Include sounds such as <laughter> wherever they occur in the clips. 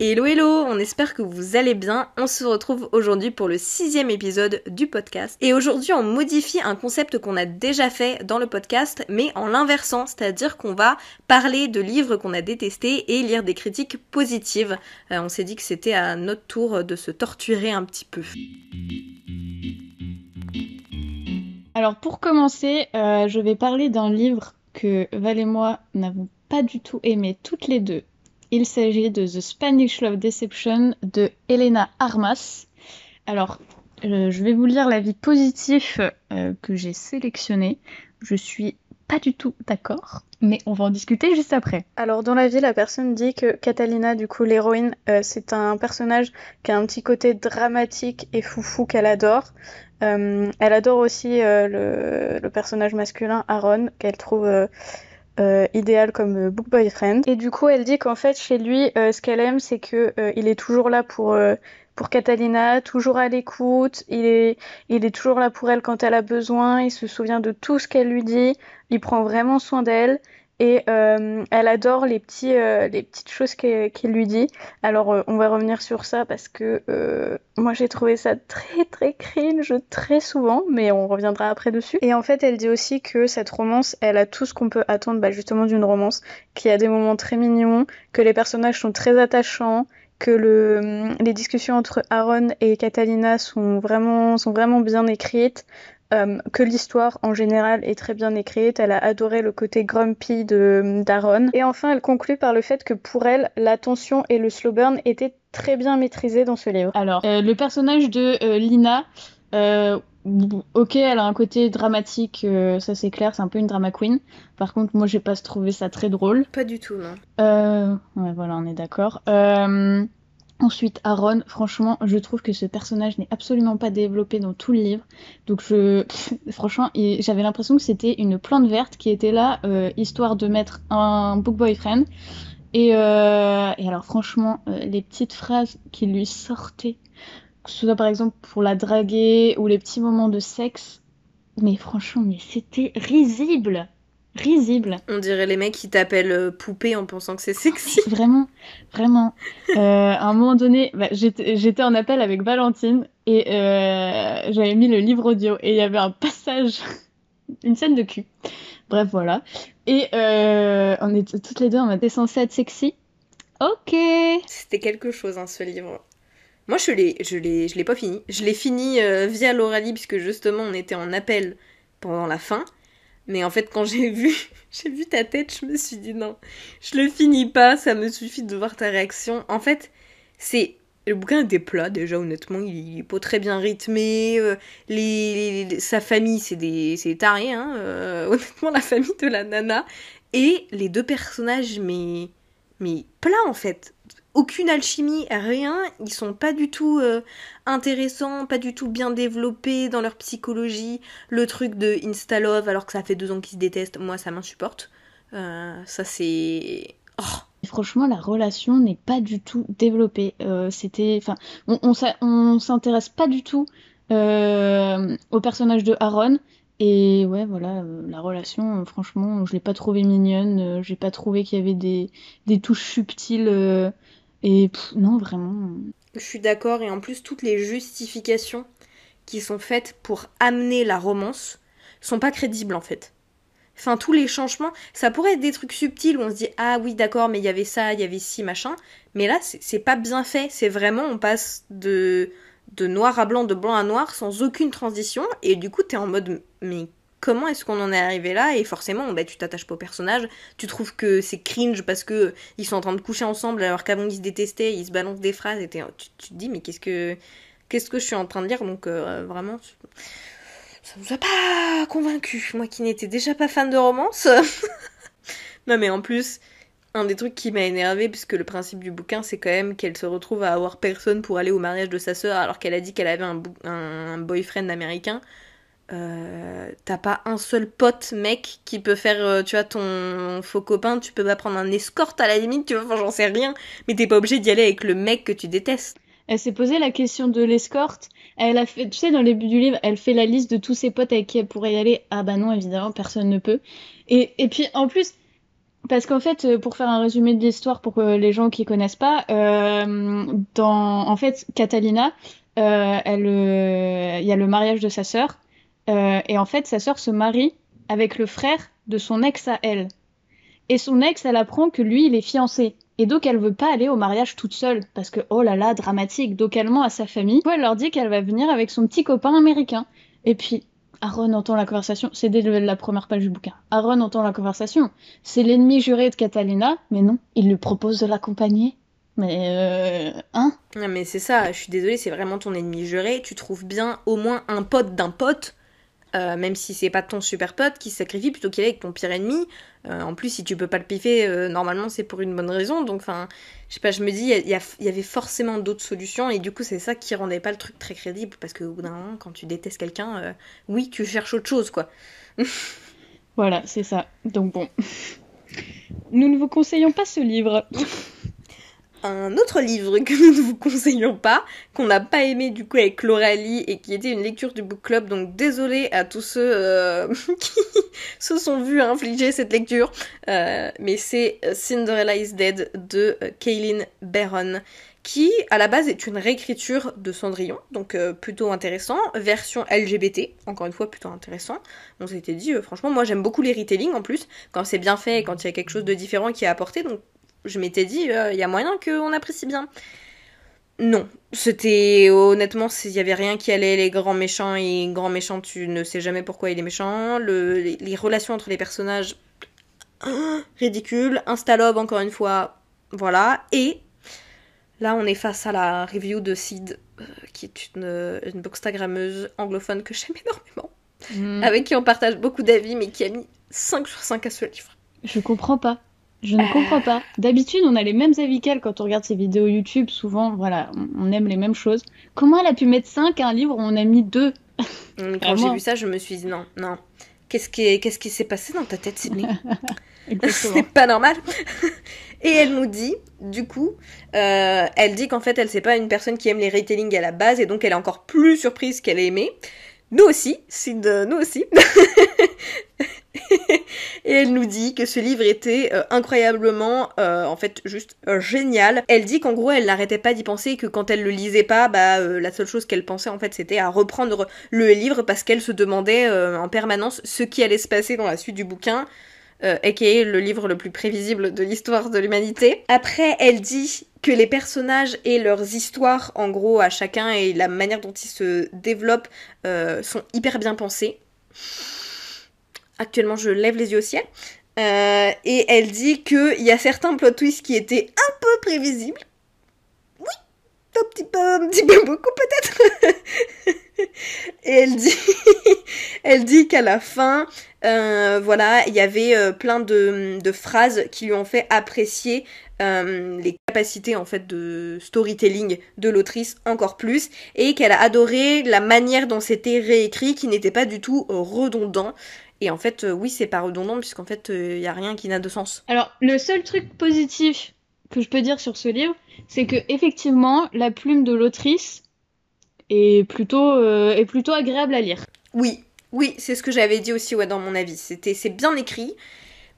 Hello hello, on espère que vous allez bien. On se retrouve aujourd'hui pour le sixième épisode du podcast. Et aujourd'hui on modifie un concept qu'on a déjà fait dans le podcast, mais en l'inversant, c'est-à-dire qu'on va parler de livres qu'on a détestés et lire des critiques positives. Euh, on s'est dit que c'était à notre tour de se torturer un petit peu. Alors pour commencer, euh, je vais parler d'un livre que Val et moi n'avons pas du tout aimé toutes les deux il s'agit de The Spanish Love Deception de Elena Armas. Alors, euh, je vais vous lire l'avis positif euh, que j'ai sélectionné. Je suis pas du tout d'accord, mais on va en discuter juste après. Alors dans la vie, la personne dit que Catalina, du coup l'héroïne, euh, c'est un personnage qui a un petit côté dramatique et foufou qu'elle adore. elle adore aussi le, le, personnage masculin Aaron, qu'elle trouve euh, idéal comme euh, book boyfriend. Et du coup, elle dit qu'en fait, chez lui, euh, ce qu'elle aime, c'est que il est toujours là pour pour Catalina, toujours à l'écoute. Il est il est toujours là pour elle quand elle a besoin. Il se souvient de tout ce qu'elle lui dit. Il prend vraiment soin d'elle et euh, elle adore les petits euh, les petites choses qu'il lui dit. Alors euh, on va revenir sur ça parce que moi j'ai trouvé ça très très cringe très souvent, mais on reviendra après dessus. Et en fait elle dit aussi que cette romance, elle a tout ce qu'on peut attendre bah, justement d'une romance, qu'il y a des moments très mignons, que les personnages sont très attachants, que le, les discussions entre Aaron et Catalina sont vraiment, sont vraiment bien écrites, euh, que l'histoire en général est très bien écrite. Elle a adoré le côté grumpy de d'Aaron. Et enfin, elle conclut par le fait que pour elle, la tension et le slow burn étaient très bien maîtrisés dans ce livre. Alors, euh, le personnage de euh, Lina, ok, elle a un côté dramatique, ça c'est clair, c'est un peu une drama queen. Par contre, moi j'ai pas trouvé ça très drôle. Pas du tout, non. ouais, voilà, on est d'accord. Ensuite, Aaron, franchement, je trouve que ce personnage n'est absolument pas développé dans tout le livre. Donc, je, <laughs> franchement, j'avais l'impression que c'était une plante verte qui était là, euh, histoire de mettre un book boyfriend. Et, euh, et alors, franchement, euh, les petites phrases qui lui sortaient, que ce soit par exemple pour la draguer ou les petits moments de sexe, mais franchement, mais c'était risible risible. On dirait les mecs qui t'appellent euh, poupée en pensant que c'est sexy. <laughs> Vraiment, vraiment. Euh, à un moment donné, bah, j'étais en appel avec Valentine et euh, j'avais mis le livre audio et il y avait un passage, <laughs> une scène de cul. Bref, voilà. Et on était toutes les deux, on était censé être sexy. Ok. C'était quelque chose, hein, ce livre. Moi, je l'ai, je l'ai, je l'ai pas fini. Je l'ai fini via l'oralie puisque justement on était en appel pendant la fin. Mais en fait, quand j'ai <laughs> vu, j'ai vu ta tête, je me suis dit non, je le finis pas, ça me suffit de voir ta réaction. En fait, c'est le bouquin était plat déjà honnêtement, il est pas très bien rythmé. Euh, les, sa famille c'est des c'est hein. Euh, <laughs> honnêtement la famille de la nana et les deux personnages mais mais plat en fait aucune alchimie, rien. Ils sont pas du tout euh, intéressants, pas du tout bien développés dans leur psychologie. Le truc de Insta Love, alors que ça fait deux ans qu'ils se détestent, moi ça m'insupporte. Euh, ça c'est. Oh. Franchement, la relation n'est pas du tout développée. Euh, c'était, enfin, on, s'intéresse pas du tout au personnage de Aaron. Et ouais, voilà, la relation, franchement, je l'ai pas trouvée mignonne. J'ai pas trouvé qu'il y avait des touches subtiles et non, vraiment. Je suis d'accord, et en plus, toutes les justifications qui sont faites pour amener la romance sont pas crédibles en fait. Enfin, tous les changements, ça pourrait être des trucs subtils où on se dit ah oui d'accord, mais il y avait ça, il y avait ci machin. Mais là, c'est pas bien fait. C'est vraiment on passe de de noir à blanc, de blanc à noir, sans aucune transition, et du coup t'es en mode mais comment est-ce qu'on en est arrivé là et forcément bah, tu t'attaches pas au personnage tu trouves que c'est cringe parce que ils sont en train de coucher ensemble alors qu'avant ils se détestaient ils se balancent des phrases et tu, te dis mais qu'est-ce que qu'est-ce que je suis en train de lire donc euh, vraiment ça nous a pas convaincu moi qui n'étais déjà pas fan de romance. <laughs> Non mais en plus un des trucs qui m'a énervé puisque le principe du bouquin c'est quand même qu'elle se retrouve à avoir personne pour aller au mariage de sa sœur alors qu'elle a dit qu'elle avait un, un boyfriend américain euh, t'as pas un seul pote mec qui peut faire euh, tu vois ton faux copain. Tu peux pas prendre un escorte à la limite tu vois. Enfin j'en sais rien. Mais t'es pas obligé d'y aller avec le mec que tu détestes. Elle s'est posé la question de l'escorte. Elle a fait tu sais dans le début du livre elle fait la liste de tous ses potes avec qui elle pourrait y aller. Ah bah non évidemment personne ne peut. Et, et puis en plus parce qu'en fait, euh, pour faire un résumé de l'histoire pour les gens qui connaissent pas, dans, en fait, Catalina, elle, il y a le mariage de sa sœur, et en fait, sa sœur se marie avec le frère de son ex à elle. Et son ex, elle apprend que lui, il est fiancé. Et donc, elle veut pas aller au mariage toute seule, parce que, oh là là, dramatique. Donc, elle ment à sa famille. elle leur dit qu'elle va venir avec son petit copain américain. Et puis, Aaron entend la conversation, c'est dès la première page du bouquin. Aaron entend la conversation. C'est l'ennemi juré de Catalina, mais non, il lui propose de l'accompagner. Mais euh, hein? Non mais c'est ça, je suis désolée, c'est vraiment ton ennemi juré. Tu trouves bien au moins un pote d'un pote euh, même si c'est pas ton super pote qui se sacrifie plutôt qu'il est avec ton pire ennemi. Euh, en plus, si tu peux pas le piffer, euh, normalement c'est pour une bonne raison. Donc, enfin, je sais pas, je me dis, il y, avait forcément d'autres solutions et du coup, c'est ça qui rendait pas le truc très crédible parce qu'au bout d'un moment, quand tu détestes quelqu'un, oui, tu cherches autre chose, quoi. <laughs> voilà, c'est ça. Donc, bon. Nous ne vous conseillons pas ce livre. <laughs> un autre livre que nous ne vous conseillons pas, qu'on n'a pas aimé du coup avec Loralie et qui était une lecture du book club. Donc désolé à tous ceux euh, <laughs> qui se sont vus infliger cette lecture, euh, mais c'est Cinderella is Dead de euh, Kaylin Barron qui à la base est une réécriture de Cendrillon, donc plutôt intéressant, version LGBT, encore une fois plutôt intéressant. On s'était dit, franchement, moi j'aime beaucoup les retelling en plus, quand c'est bien fait et quand il y a quelque chose de différent qui est apporté, donc je m'étais dit, il euh, y a moyen qu'on apprécie bien. Non, c'était honnêtement, il y avait rien qui allait, les grands méchants et grands méchants, tu ne sais jamais pourquoi il est méchant, le, les, relations entre les personnages, ridicule, Instalob encore une fois, voilà, et là on est face à la review de Sid, euh, qui est une, une bookstagrammeuse anglophone que j'aime énormément, hmm. avec qui on partage beaucoup d'avis, mais qui a mis 5 sur 5 à ce livre. Je comprends pas. Je ne comprends pas. D'habitude, on a les mêmes avis qu'elle quand on regarde ses vidéos YouTube. Souvent, voilà, on, aime les mêmes choses. Comment elle a pu mettre 5 à un livre où on a mis 2 Quand j'ai vu ça, je me suis dit non, non. Qu'est-ce qui, qu'est-ce qui s'est passé dans ta tête, Sydney <laughs> <laughs> C'est pas normal. <laughs> Et elle nous dit, du coup, euh, elle dit qu'en fait, elle c'est pas une personne qui aime les retellings à la base, et donc elle est encore plus surprise qu'elle ait aimé. Nous aussi, Sid, nous aussi. <laughs> et elle nous dit que ce livre était euh, incroyablement, euh, en fait, juste euh, génial. Elle dit qu'en gros, elle n'arrêtait pas d'y penser et que quand elle le lisait pas, bah, la seule chose qu'elle pensait, en fait, c'était à reprendre le livre parce qu'elle se demandait en permanence ce qui allait se passer dans la suite du bouquin. et qui est le livre le plus prévisible de l'histoire de l'humanité. Après, elle dit que les personnages et leurs histoires, en gros, à chacun et la manière dont ils se développent sont hyper bien pensés. Actuellement, je lève les yeux au ciel. Euh, et elle dit qu'il y a certains plot twists qui étaient un peu prévisibles. Petit peu, petit peu beaucoup peut-être. <laughs> et elle dit, <laughs> elle dit qu'à la fin, euh, voilà, il y avait euh, plein de, phrases qui lui ont fait apprécier les capacités en fait de storytelling de l'autrice encore plus et qu'elle a adoré la manière dont c'était réécrit qui n'était pas du tout redondant et en fait, euh, oui, c'est pas redondant puisqu'en fait, il euh, y a rien qui n'a de sens. Alors, le seul truc positif que je peux dire sur ce livre, c'est que effectivement, la plume de l'autrice est plutôt euh, est plutôt agréable à lire. Oui, oui, c'est ce que j'avais dit aussi ouais, dans mon avis. C'était c'est bien écrit,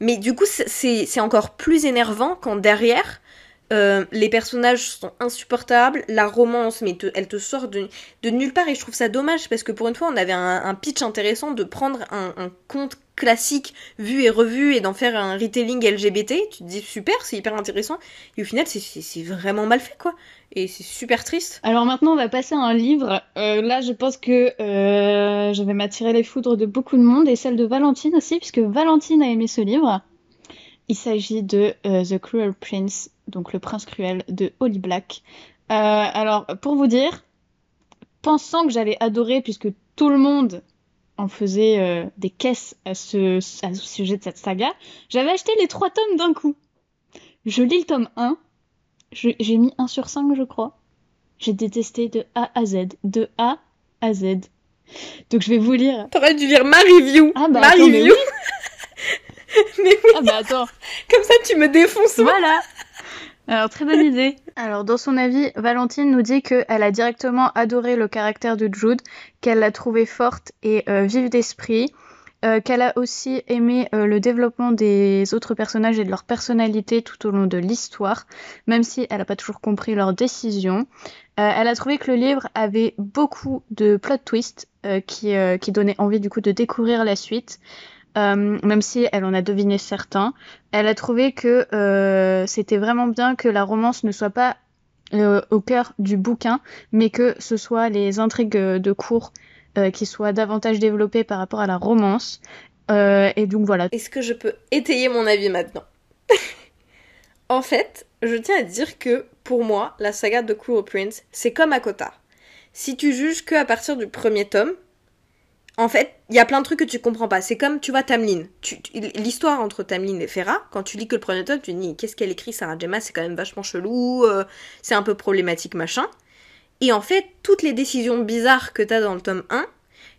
mais du coup, c'est encore plus énervant quand derrière euh, les personnages sont insupportables, la romance, mais elle te sort de, nulle part et je trouve ça dommage parce que pour une fois on avait un, pitch intéressant de prendre un, conte classique vu et revu et d'en faire un retelling LGBT. Tu te dis super, c'est hyper intéressant et au final c'est vraiment mal fait quoi. Et c'est super triste. Alors maintenant on va passer à un livre. Euh, là je pense que euh, je vais m'attirer les foudres de beaucoup de monde et celle de Valentine aussi puisque Valentine a aimé ce livre. Il s'agit de The Cruel Prince donc Le Prince Cruel de Holly Black. Euh, alors, pour vous dire, pensant que j'allais adorer, puisque tout le monde en faisait euh, des caisses à ce, sujet de cette saga, j'avais acheté les trois tomes d'un coup. Je lis le tome 1, j'ai mis 1 sur 5, je crois. J'ai détesté de A à Z, de A à Z. Donc je vais vous lire. T'aurais dû lire ma review. Ah bah, ma review. <laughs> Mais oui. Ah bah attends. Comme ça tu me défonces. Voilà. Alors, très bonne idée. <laughs> Alors, dans son avis, Valentine nous dit qu'elle a directement adoré le caractère de Jude, qu'elle l'a trouvé forte et euh, vive d'esprit, euh, qu'elle a aussi aimé euh, le développement des autres personnages et de leur personnalité tout au long de l'histoire, même si elle n'a pas toujours compris leurs décisions. Elle a trouvé que le livre avait beaucoup de plot twists qui donnaient envie du coup de découvrir la suite. Même si elle en a deviné certains, elle a trouvé que c'était vraiment bien que la romance ne soit pas au cœur du bouquin, mais que ce soit les intrigues de cours euh, qui soit davantage développé par rapport à la romance. Euh, et donc voilà. Est-ce que je peux étayer mon avis maintenant? <laughs> En fait, je tiens à dire que pour moi, la saga de Cruel Prince, c'est comme Akota. Si tu juges que à partir du premier tome, en fait, il y a plein de trucs que tu comprends pas. C'est comme, tu vois, Tamlin. L'histoire entre Tamlin et Farah, quand tu lis que le premier tome, tu te dis, qu'est-ce qu'elle écrit, Sarah Gemma, c'est quand même vachement chelou, euh, c'est un peu problématique, machin. Et en fait, toutes les décisions bizarres que t'as dans le tome 1,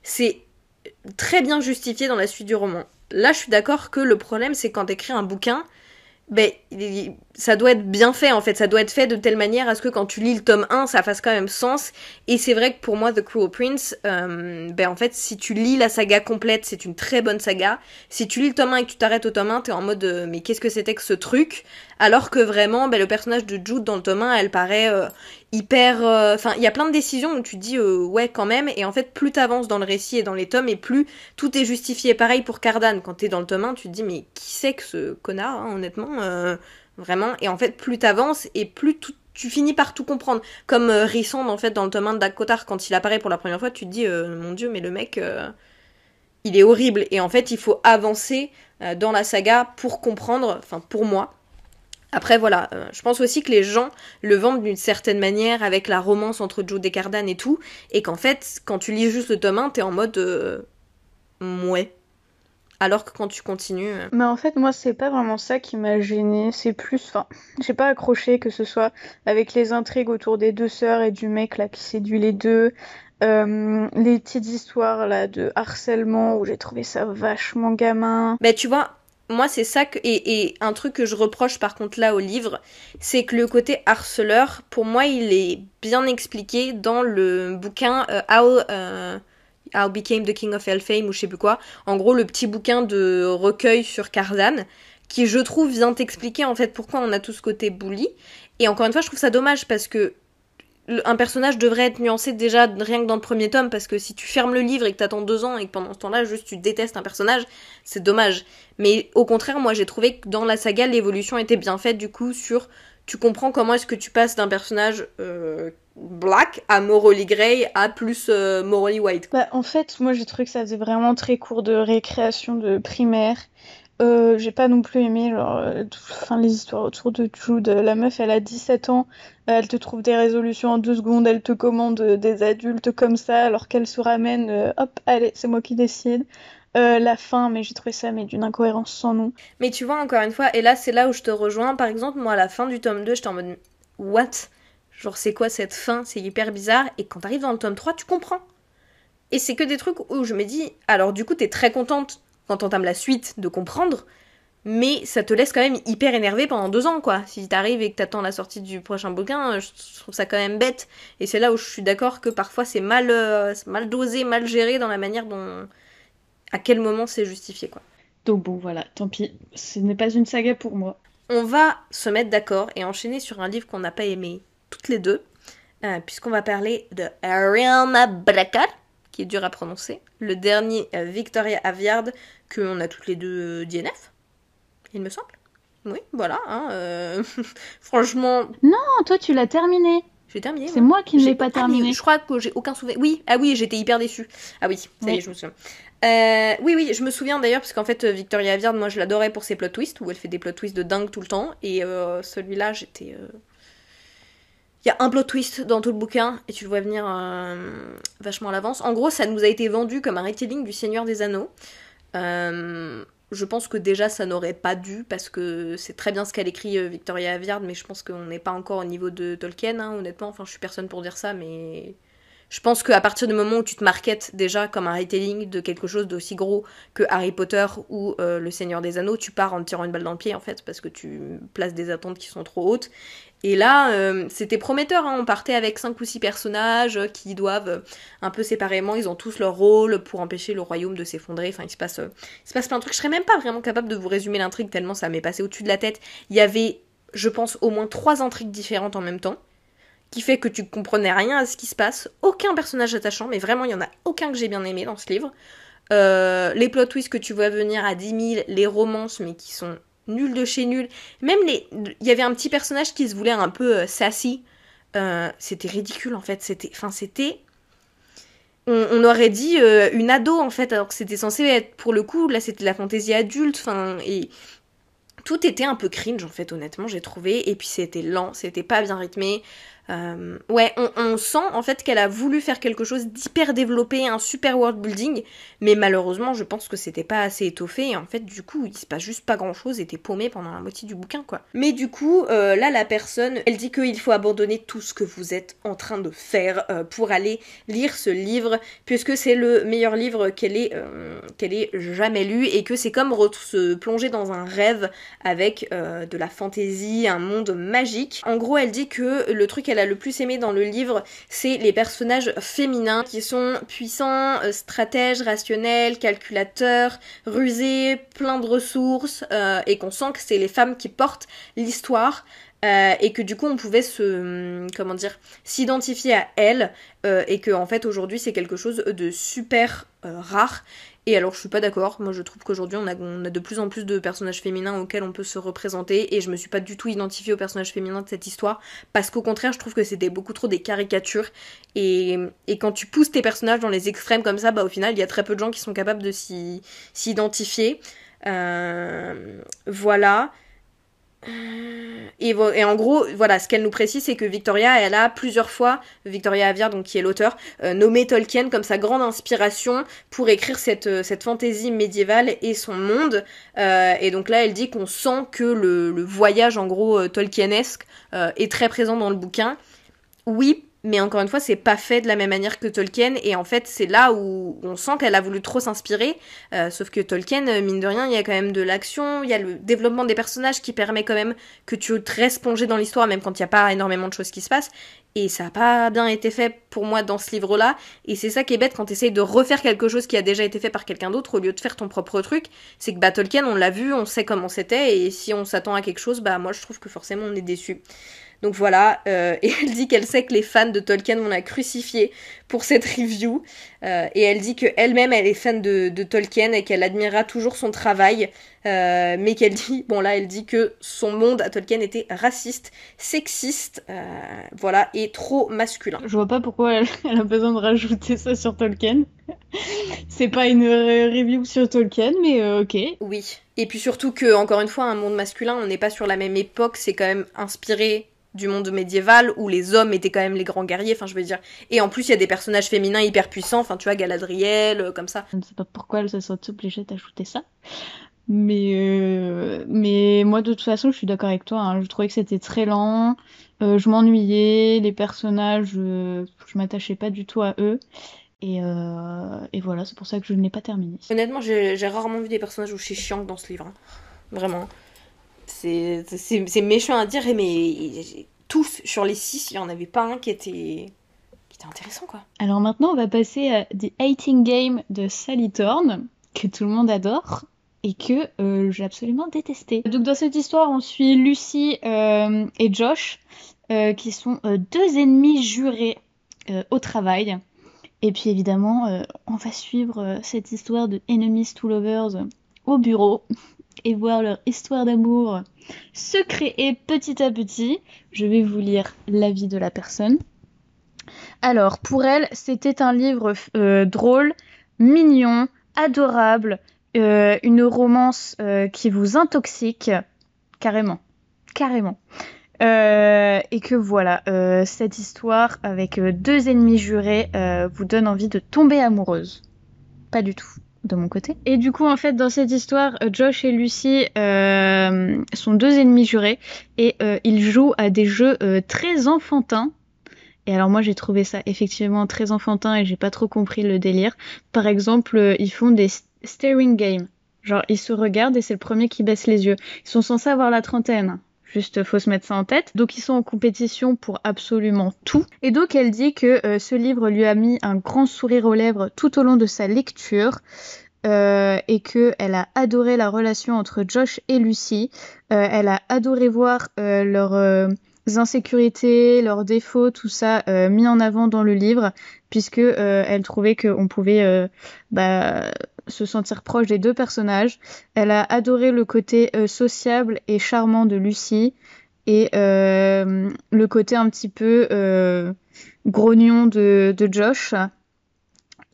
c'est très bien justifié dans la suite du roman. Là, je suis d'accord que le problème, c'est quand t'écris un bouquin, ben, ça doit être bien fait en fait, ça doit être fait de telle manière à ce que quand tu lis le tome 1, ça fasse quand même sens. Et c'est vrai que pour moi, The Cruel Prince, euh, ben en fait, si tu lis la saga complète, c'est une très bonne saga. Si tu lis le tome 1 et que tu t'arrêtes au tome 1, t'es en mode euh, mais qu'est-ce que c'était que ce truc? Alors que vraiment, ben, le personnage de Jude dans le tome 1, elle paraît euh, hyper... Enfin, il y a plein de décisions où tu dis ouais quand même, et en fait, plus t'avances dans le récit et dans les tomes, et plus tout est justifié. Pareil pour Cardan, quand t'es dans le tome 1, tu te dis mais qui c'est que ce connard, hein, honnêtement Vraiment. Et en fait, plus t'avances et plus tu finis par tout comprendre. Comme euh, Rissand, en fait, dans le tome 1 de Dakotar, quand il apparaît pour la première fois, tu te dis, euh, mon dieu, mais le mec, euh, il est horrible. Et en fait, il faut avancer dans la saga pour comprendre, enfin, pour moi. Après, voilà, je pense aussi que les gens le vendent d'une certaine manière avec la romance entre Joe et Cardan et tout, et qu'en fait, quand tu lis juste le tome 1, t'es en mode... mouais alors que quand tu continues. Euh, Mais en fait, moi, c'est pas vraiment ça qui m'a gêné. C'est plus. Enfin, j'ai pas accroché que ce soit avec les intrigues autour des deux sœurs et du mec là qui séduit les deux. Euh, les petites histoires là de harcèlement où j'ai trouvé ça vachement gamin. Mais tu vois, moi c'est ça que et, un truc que je reproche par contre là au livre, c'est que le côté harceleur, pour moi, il est bien expliqué dans le bouquin euh, How How Became the King of Elfame ou je sais plus quoi. En gros, le petit bouquin de recueil sur Cardan, qui je trouve vient t'expliquer en fait pourquoi on a tout ce côté bully. Et encore une fois, je trouve ça dommage parce que un personnage devrait être nuancé déjà rien que dans le premier tome parce que si tu fermes le livre et que t'attends deux ans et que pendant ce temps-là juste tu détestes un personnage, c'est dommage. Mais au contraire, moi j'ai trouvé que dans la saga l'évolution était bien faite du coup sur tu comprends comment est-ce que tu passes d'un personnage euh, black à Morally Grey à plus euh, Morally White. Bah, en fait, moi j'ai trouvé que ça faisait vraiment très court de récréation de primaire. Euh, j'ai pas non plus aimé enfin, les histoires autour de Jude. La meuf, elle a 17 ans, elle te trouve des résolutions en deux secondes, elle te commande des adultes comme ça, alors qu'elle se ramène, hop, allez, c'est moi qui décide. Euh, la fin, mais j'ai trouvé ça mais d'une incohérence sans nom. Mais tu vois, encore une fois, et là c'est là où je te rejoins, par exemple, moi à la fin du tome 2, j'étais en mode What? Genre c'est quoi cette fin? C'est hyper bizarre, et quand t'arrives dans le tome 3, tu comprends. Et c'est que des trucs où je me dis, alors du coup t'es très contente quand t'entames la suite de comprendre, mais ça te laisse quand même hyper énervé pendant deux ans, quoi. Si t'arrives et que t'attends la sortie du prochain bouquin, je trouve ça quand même bête. Et c'est là où je suis d'accord que parfois c'est mal, euh, mal dosé, mal géré dans la manière dont, à quel moment c'est justifié quoi. Donc bon voilà, tant pis, ce n'est pas une saga pour moi. On va se mettre d'accord et enchaîner sur un livre qu'on n'a pas aimé toutes les deux, euh, puisqu'on va parler de Ariana Brackard, qui est dur à prononcer, le dernier euh, Victoria Aveyard qu'on a toutes les deux euh, DNF, il me semble. Oui, voilà. Hein, <laughs> franchement. Non, toi tu l'as terminé. J'ai terminé. C'est moi qui ne l'ai pas terminé. je crois que j'ai aucun souvenir. Oui, ah oui, j'étais hyper déçue. Ah oui, ça y est, je me souviens. Euh, oui, oui, je me souviens d'ailleurs, parce qu'en fait, Victoria Aveyard, moi je l'adorais pour ses plot twists, où elle fait des plot twists de dingue tout le temps, et euh, celui-là, j'étais. Euh, il y a un plot twist dans tout le bouquin, et tu le vois venir vachement à l'avance. En gros, ça nous a été vendu comme un retelling du Seigneur des Anneaux. je pense que déjà ça n'aurait pas dû, parce que c'est très bien ce qu'elle écrit Victoria Aveyard, mais je pense qu'on n'est pas encore au niveau de Tolkien, hein, honnêtement. Enfin, je suis personne pour dire ça, mais je pense qu'à partir du moment où tu te marketes déjà comme un retelling de quelque chose d'aussi gros que Harry Potter ou euh, Le Seigneur des Anneaux, tu pars en te tirant une balle dans le pied en fait, parce que tu places des attentes qui sont trop hautes. Et là, euh, c'était prometteur, hein. on partait avec cinq ou six personnages euh, qui doivent euh, un peu séparément, ils ont tous leur rôle pour empêcher le royaume de s'effondrer, enfin il se passe, il se passe plein de trucs. Je serais même pas vraiment capable de vous résumer l'intrigue tellement ça m'est passé au-dessus de la tête. Il y avait, je pense, au moins trois intrigues différentes en même temps, qui fait que tu comprenais rien à ce qui se passe, aucun personnage attachant, mais vraiment il y en a aucun que j'ai bien aimé dans ce livre. les plot twists que tu vois venir à 10 000, les romances, mais qui sont nul de chez nul. Même les, il y avait un petit personnage qui se voulait un peu euh, sassy. Euh, c'était ridicule en fait. C'était, enfin c'était, on, aurait dit euh, une ado en fait, alors que c'était censé être pour le coup là c'était la fantaisie adulte. Enfin et tout était un peu cringe en fait honnêtement j'ai trouvé. Et puis c'était lent, c'était pas bien rythmé. Euh, ouais, on, sent en fait qu'elle a voulu faire quelque chose d'hyper développé, un super world building, mais malheureusement, je pense que c'était pas assez étoffé et en fait, du coup, il se passe juste pas grand chose et t'es paumé pendant la moitié du bouquin, quoi. Mais du coup, euh, là, la personne, elle dit qu'il faut abandonner tout ce que vous êtes en train de faire euh, pour aller lire ce livre, puisque c'est le meilleur livre qu'elle ait, jamais lu et que c'est comme se plonger dans un rêve avec de la fantaisie, un monde magique. En gros, elle dit que le truc a le plus aimé dans le livre, c'est les personnages féminins qui sont puissants, euh, stratèges, rationnels, calculateurs, rusés, pleins de ressources, euh, et qu'on sent que c'est les femmes qui portent l'histoire. Euh, et que du coup on pouvait se comment dire s'identifier à elles et que fait aujourd'hui c'est quelque chose de super rare et alors je suis pas d'accord, moi je trouve qu'aujourd'hui on a, de plus en plus de personnages féminins auxquels on peut se représenter et je me suis pas du tout identifiée aux personnages féminins de cette histoire parce qu'au contraire je trouve que c'était beaucoup trop des caricatures et, et, quand tu pousses tes personnages dans les extrêmes comme ça, bah au final il y a très peu de gens qui sont capables de s'identifier. Euh, voilà. Et, en gros, voilà, ce qu'elle nous précise, c'est que Victoria, elle a plusieurs fois, Victoria Aviar, donc qui est l'auteur, euh, nommé Tolkien comme sa grande inspiration pour écrire cette, euh, cette fantaisie médiévale et son monde. Euh, et donc là, elle dit qu'on sent que le, voyage, en gros, Tolkienesque, est très présent dans le bouquin. Oui, mais encore une fois, c'est pas fait de la même manière que Tolkien, et en fait, c'est là où on sent qu'elle a voulu trop s'inspirer. Euh, sauf que Tolkien, euh, mine de rien, il y a quand même de l'action, il y a le développement des personnages qui permet quand même que tu te restes plongé dans l'histoire, même quand il n'y a pas énormément de choses qui se passent. Et ça n'a pas bien été fait pour moi dans ce livre-là. Et c'est ça qui est bête quand tu essayes de refaire quelque chose qui a déjà été fait par quelqu'un d'autre au lieu de faire ton propre truc. C'est que bah, Tolkien, on l'a vu, on sait comment c'était, et si on s'attend à quelque chose, bah moi je trouve que forcément on est déçu. Donc voilà, euh, et <laughs> elle dit qu'elle sait que les fans de Tolkien vont la crucifier pour cette review. Euh, et elle dit qu'elle-même, elle est fan de, Tolkien et qu'elle admirera toujours son travail. Euh, mais qu'elle dit, bon là, elle dit que son monde à Tolkien était raciste, sexiste, voilà, et trop masculin. Je vois pas pourquoi elle, <laughs> elle a besoin de rajouter ça sur Tolkien. <laughs> C'est pas une review sur Tolkien, mais ok. Oui. Et puis surtout que, encore une fois, un monde masculin, on n'est pas sur la même époque, c'est quand même inspiré du monde médiéval où les hommes étaient quand même les grands guerriers, enfin je veux dire. Et en plus il y a des personnages féminins hyper puissants, enfin tu vois Galadriel, euh, comme ça. Je ne sais pas pourquoi elle se sont obligée d'ajouter ça. Mais, euh, mais moi de toute façon je suis d'accord avec toi, hein. je trouvais que c'était très lent, euh, je m'ennuyais, les personnages, je m'attachais pas du tout à eux. Et, et voilà, c'est pour ça que je ne l'ai pas terminé. Honnêtement, j'ai rarement vu des personnages où je suis chiante dans ce livre. Hein. Vraiment c'est méchant à dire, mais tous sur les six, il n'y en avait pas un qui était, qui était intéressant, quoi. Alors maintenant, on va passer à The Hating Game de Sally Thorne, que tout le monde adore et que euh, j'ai absolument détesté. Donc dans cette histoire, on suit Lucie euh, et Josh, euh, qui sont deux ennemis jurés au travail. Et puis évidemment, on va suivre cette histoire de enemies to lovers au bureau et voir leur histoire d'amour se créer petit à petit. Je vais vous lire l'avis de la personne. Alors, pour elle, c'était un livre euh, drôle, mignon, adorable, euh, une romance euh, qui vous intoxique, carrément, carrément. et que voilà, cette histoire avec deux ennemis jurés vous donne envie de tomber amoureuse. Pas du tout de mon côté. Et du coup, en fait, dans cette histoire, euh, Josh et Lucy euh, sont deux ennemis jurés et euh, ils jouent à des jeux très enfantins. Et alors moi j'ai trouvé ça effectivement très enfantin et j'ai pas trop compris le délire. Par exemple, ils font des staring games. Genre ils se regardent et c'est le premier qui baisse les yeux. Ils sont censés avoir la trentaine. Juste, faut se mettre ça en tête. Donc, ils sont en compétition pour absolument tout. Et donc, elle dit que euh, ce livre lui a mis un grand sourire aux lèvres tout au long de sa lecture. Euh, et que elle a adoré la relation entre Josh et Lucy. Euh, elle a adoré voir leurs insécurités, leurs défauts, tout ça mis en avant dans le livre, puisque elle trouvait qu'on pouvait bah, se sentir proche des deux personnages. Elle a adoré le côté euh, sociable et charmant de Lucie et euh, le côté un petit peu euh, grognon de, Josh.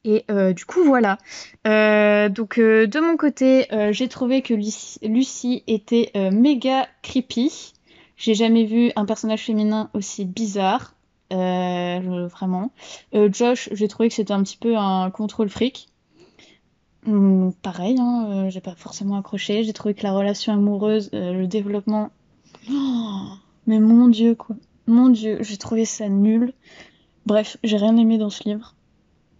Et du coup, voilà. donc, de mon côté, j'ai trouvé que Lucie, était méga creepy. J'ai jamais vu un personnage féminin aussi bizarre. vraiment. Josh, j'ai trouvé que c'était un petit peu un contrôle fric. Hum, pareil, hein, euh, j'ai pas forcément accroché. J'ai trouvé que la relation amoureuse, euh, le développement. <gasps> Mais mon dieu, quoi. Mon dieu, j'ai trouvé ça nul. Bref, j'ai rien aimé dans ce livre.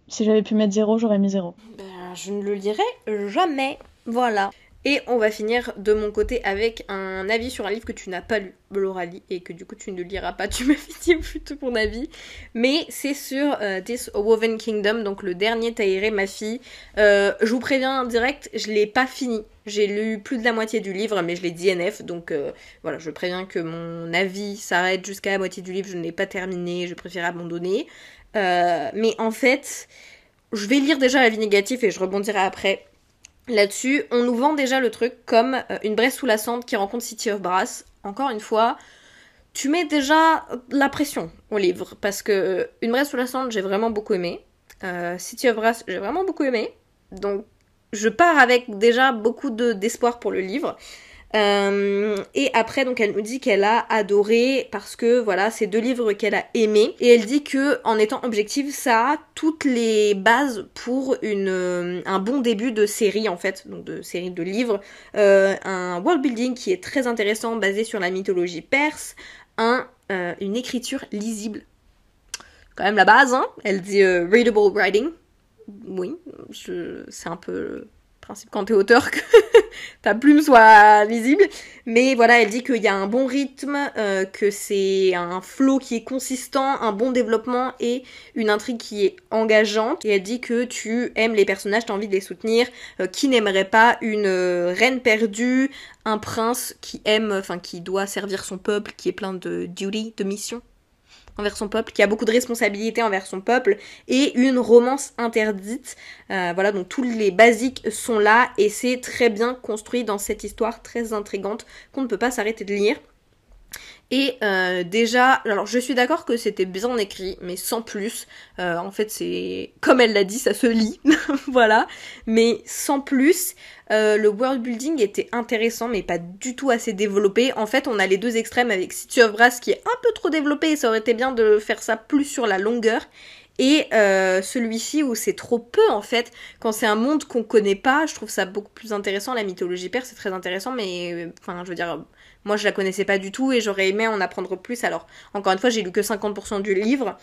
Si j'avais pu mettre zéro, j'aurais mis zéro. Ben, je ne le lirai jamais. Voilà. Et on va finir de mon côté avec un avis sur un livre que tu n'as pas lu, L'Oralie, et que du coup tu ne liras pas, <laughs> tu m'as dit plutôt mon avis. Mais c'est sur euh, This Woven Kingdom, donc le dernier Taïré, ma fille. Euh, je vous préviens direct, je l'ai pas fini. J'ai lu plus de la moitié du livre, mais je l'ai DNF, donc euh, voilà, je préviens que mon avis s'arrête jusqu'à la moitié du livre, je ne l'ai pas terminé, je préfère abandonner. mais en fait, je vais lire déjà l'avis négatif et je rebondirai après là-dessus. On nous vend déjà le truc comme euh, une Bresse sous la cendre qui rencontre City of Brass. Encore une fois, tu mets déjà la pression au livre parce que euh, une Bresse sous la cendre, j'ai vraiment beaucoup aimé. Euh, City of Brass, j'ai vraiment beaucoup aimé. Donc, je pars avec déjà beaucoup d'espoir pour le livre. Euh, et après, donc, elle nous dit qu'elle a adoré parce que voilà, c'est deux livres qu'elle a aimés. Et elle dit que, en étant objective, ça a toutes les bases pour une, euh, un bon début de série en fait, donc de série de livres. Euh, un world building qui est très intéressant, basé sur la mythologie perse. Un, une écriture lisible. Quand même la base, hein. Elle dit readable writing. Oui, c'est un peu principe quand t'es auteur ta plume soit visible. Mais voilà, elle dit qu'il y a un bon rythme, euh, que c'est un flow qui est consistant, un bon développement et une intrigue qui est engageante. Et elle dit que tu aimes les personnages, t'as envie de les soutenir. Euh, qui n'aimerait pas une euh, reine perdue, un prince qui aime, enfin qui doit servir son peuple, qui est plein de duty, de mission envers son peuple, qui a beaucoup de responsabilités envers son peuple, et une romance interdite. Euh, voilà, donc tous les basiques sont là, et c'est très bien construit dans cette histoire très intrigante qu'on ne peut pas s'arrêter de lire. Et euh, déjà, alors je suis d'accord que c'était bien écrit, mais sans plus. Euh, en fait, c'est comme elle l'a dit, ça se lit, <laughs> voilà. Mais sans plus, euh, le world building était intéressant, mais pas du tout assez développé. En fait, on a les deux extrêmes avec City of Brass qui est un peu trop développé, et ça aurait été bien de faire ça plus sur la longueur. Et celui-ci où c'est trop peu en fait, quand c'est un monde qu'on connaît pas, je trouve ça beaucoup plus intéressant. La mythologie perse c'est très intéressant, mais enfin je veux dire moi, je la connaissais pas du tout et j'aurais aimé en apprendre plus. Alors, encore une fois, j'ai lu que 50% du livre.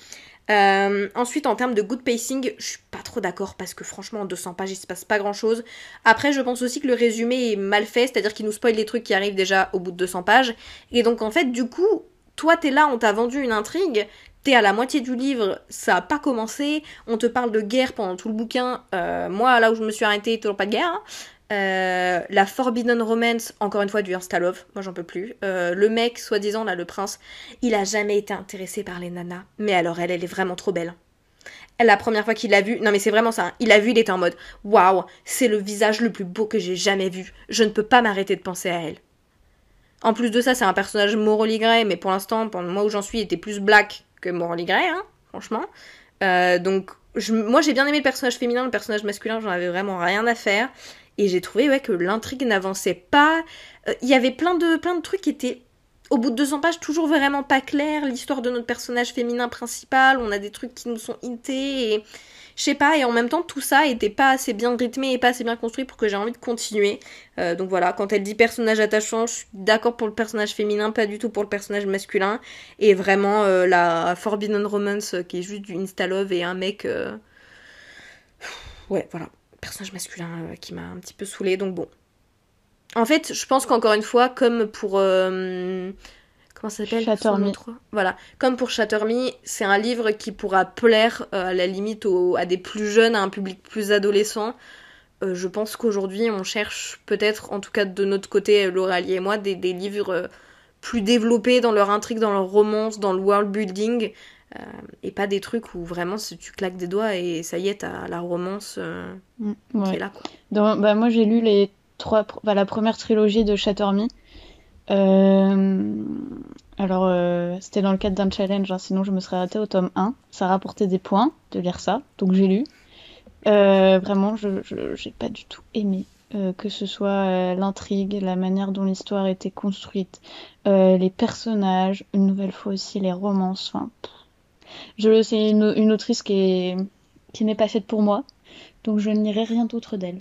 Euh, ensuite, en termes de good pacing, je suis pas trop d'accord parce que franchement, en 200 pages, il se passe pas grand chose. Après, je pense aussi que le résumé est mal fait, c'est-à-dire qu'il nous spoil les trucs qui arrivent déjà au bout de 200 pages. Et donc, en fait, du coup, toi, t'es là, on t'a vendu une intrigue, t'es à la moitié du livre, ça a pas commencé, on te parle de guerre pendant tout le bouquin. Euh, moi, là où je me suis arrêtée, toujours pas de guerre. Hein. Euh, la Forbidden Romance, encore une fois du Instalove, moi j'en peux plus. Euh, le mec, soi-disant, là, le prince, il a jamais été intéressé par les nanas. Mais alors elle, elle est vraiment trop belle. La première fois qu'il l'a vue, non mais c'est vraiment ça, hein. il a vu, il était en mode Waouh, c'est le visage le plus beau que j'ai jamais vu. Je ne peux pas m'arrêter de penser à elle. En plus de ça, c'est un personnage morally grey, mais pour l'instant, pour moi où j'en suis, il était plus black que morally grey, hein, franchement. Euh, donc, moi j'ai bien aimé le personnage féminin, le personnage masculin, j'en avais vraiment rien à faire. Et j'ai trouvé ouais, que l'intrigue n'avançait pas. Euh, il y avait plein de, plein de trucs qui étaient, au bout de 200 pages, toujours vraiment pas clairs. L'histoire de notre personnage féminin principal, on a des trucs qui nous sont hintés. Et je sais pas, et en même temps, tout ça était pas assez bien rythmé et pas assez bien construit pour que j'ai envie de continuer. Euh, donc voilà, quand elle dit personnage attachant, je suis d'accord pour le personnage féminin, pas du tout pour le personnage masculin. Et vraiment, euh, la Forbidden Romance, qui est juste du Insta-love et un mec. Ouais, voilà personnage masculin euh, qui m'a un petit peu saoulé, donc bon. En fait, je pense qu'encore une fois, comme pour. euh, comment ça s'appelle? Shatter son Me. autre- Voilà. Comme pour Shatter Me, c'est un livre qui pourra plaire euh, à la limite à des plus jeunes, à un public plus adolescent. Je pense qu'aujourd'hui, on cherche peut-être, en tout cas de notre côté, Laurélie et moi, des, des livres plus développés dans leur intrigue, dans leur romance, dans le world building. Euh, et pas des trucs où vraiment tu claques des doigts et ça y est, t'as la romance euh, Mm, qui est là. Quoi. Dans- bah, moi, j'ai lu les trois, bah, la première trilogie de Shatter Me. Euh, alors, euh, c'était dans le cadre d'un challenge, hein, sinon je me serais arrêtée au tome 1. Ça rapportait des points de lire ça, donc j'ai lu. Euh, vraiment, je, j'ai pas du tout aimé. que ce soit l'intrigue, la manière dont l'histoire était construite, les personnages, une nouvelle fois aussi les romances. Enfin, pff. Je c'est une, une autrice qui est qui n'est pas faite pour moi, donc je ne lirai rien d'autre d'elle.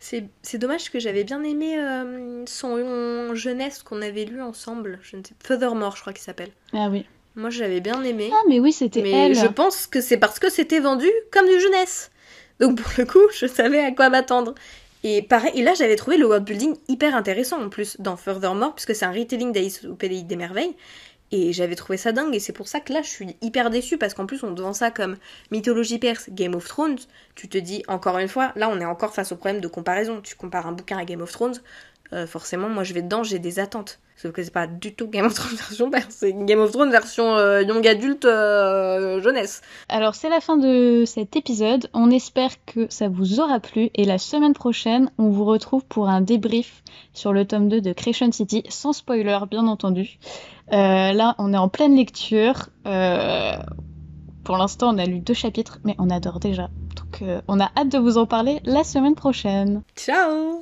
C'est dommage que j'avais bien aimé euh, son jeunesse qu'on avait lu ensemble. Je ne sais Furthermore, je crois qu'il s'appelle. Ah oui. Moi, j'avais bien aimé. Ah, mais oui, c'était mais elle. je pense que c'est parce que c'était vendu comme du jeunesse. Donc pour le coup, je savais à quoi m'attendre. Et pareil, et là j'avais trouvé le world building hyper intéressant en plus dans Furthermore, puisque c'est un retelling d'Alice au Pays des Merveilles. Et j'avais trouvé ça dingue, et c'est pour ça que là je suis hyper déçue, parce qu'en plus on te vend ça comme mythologie perse, Game of Thrones. Tu te dis, encore une fois, là on est encore face au problème de comparaison. Tu compares un bouquin à Game of Thrones, euh, forcément moi je vais dedans, j'ai des attentes. Sauf que c'est pas du tout Game of Thrones <laughs> version perse, c'est Game of Thrones version euh, young adulte euh, jeunesse. Alors, c'est la fin de cet épisode. On espère que ça vous aura plu. Et la semaine prochaine, on vous retrouve pour un débrief sur le tome 2 de Creation City, sans spoiler, bien entendu. Euh, là, on est en pleine lecture. Pour l'instant, on a lu deux chapitres, mais on adore déjà. Donc, on a hâte de vous en parler la semaine prochaine. Ciao